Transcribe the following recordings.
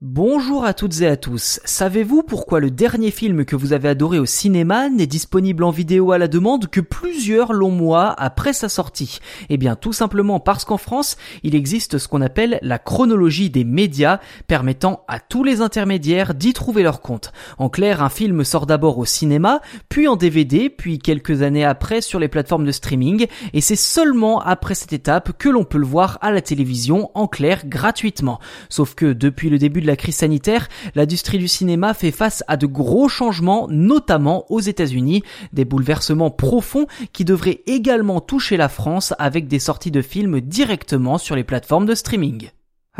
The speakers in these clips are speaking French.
Bonjour à toutes et à tous. Savez-vous pourquoi le dernier film que vous avez adoré au cinéma n'est disponible en vidéo à la demande que plusieurs longs mois après sa sortie? Eh bien tout simplement parce qu'en France, il existe ce qu'on appelle la chronologie des médias permettant à tous les intermédiaires d'y trouver leur compte. En clair, un film sort d'abord au cinéma, puis en DVD, puis quelques années après sur les plateformes de streaming et c'est seulement après cette étape que l'on peut le voir à la télévision en clair gratuitement. Sauf que depuis le début de la crise sanitaire, l'industrie du cinéma fait face à de gros changements, notamment aux États-Unis, des bouleversements profonds qui devraient également toucher la France avec des sorties de films directement sur les plateformes de streaming.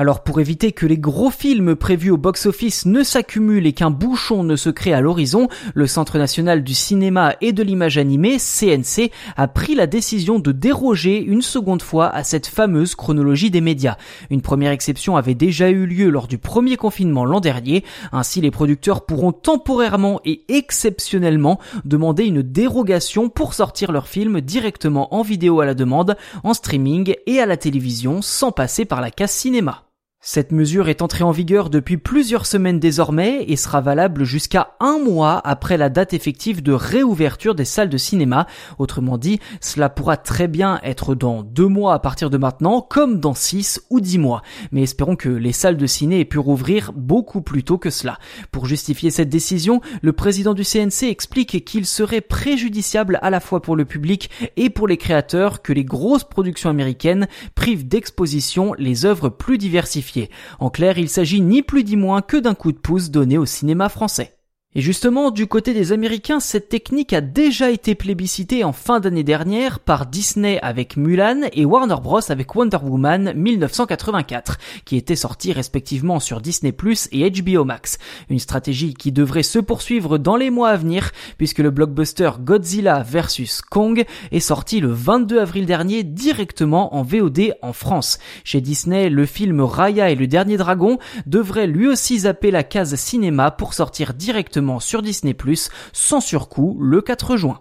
Alors pour éviter que les gros films prévus au box-office ne s'accumulent et qu'un bouchon ne se crée à l'horizon, le Centre national du cinéma et de l'image animée, CNC, a pris la décision de déroger une seconde fois à cette fameuse chronologie des médias. Une première exception avait déjà eu lieu lors du premier confinement l'an dernier, ainsi les producteurs pourront temporairement et exceptionnellement demander une dérogation pour sortir leurs films directement en vidéo à la demande, en streaming et à la télévision sans passer par la case cinéma. Cette mesure est entrée en vigueur depuis plusieurs semaines désormais et sera valable jusqu'à un mois après la date effective de réouverture des salles de cinéma. Autrement dit, cela pourra très bien être dans deux mois à partir de maintenant, comme dans six ou dix mois. Mais espérons que les salles de ciné aient pu rouvrir beaucoup plus tôt que cela. Pour justifier cette décision, le président du CNC explique qu'il serait préjudiciable à la fois pour le public et pour les créateurs que les grosses productions américaines privent d'exposition les œuvres plus diversifiées en clair, il s'agit ni plus ni moins que d'un coup de pouce donné au cinéma français. Et justement, du côté des Américains, cette technique a déjà été plébiscitée en fin d'année dernière par Disney avec Mulan et Warner Bros avec Wonder Woman 1984, qui étaient sortis respectivement sur Disney Plus et HBO Max. Une stratégie qui devrait se poursuivre dans les mois à venir, puisque le blockbuster Godzilla vs Kong est sorti le 22 avril dernier directement en VOD en France. Chez Disney, le film Raya et le dernier dragon devrait lui aussi zapper la case cinéma pour sortir sur Disney+, sans surcoût, le 4 juin.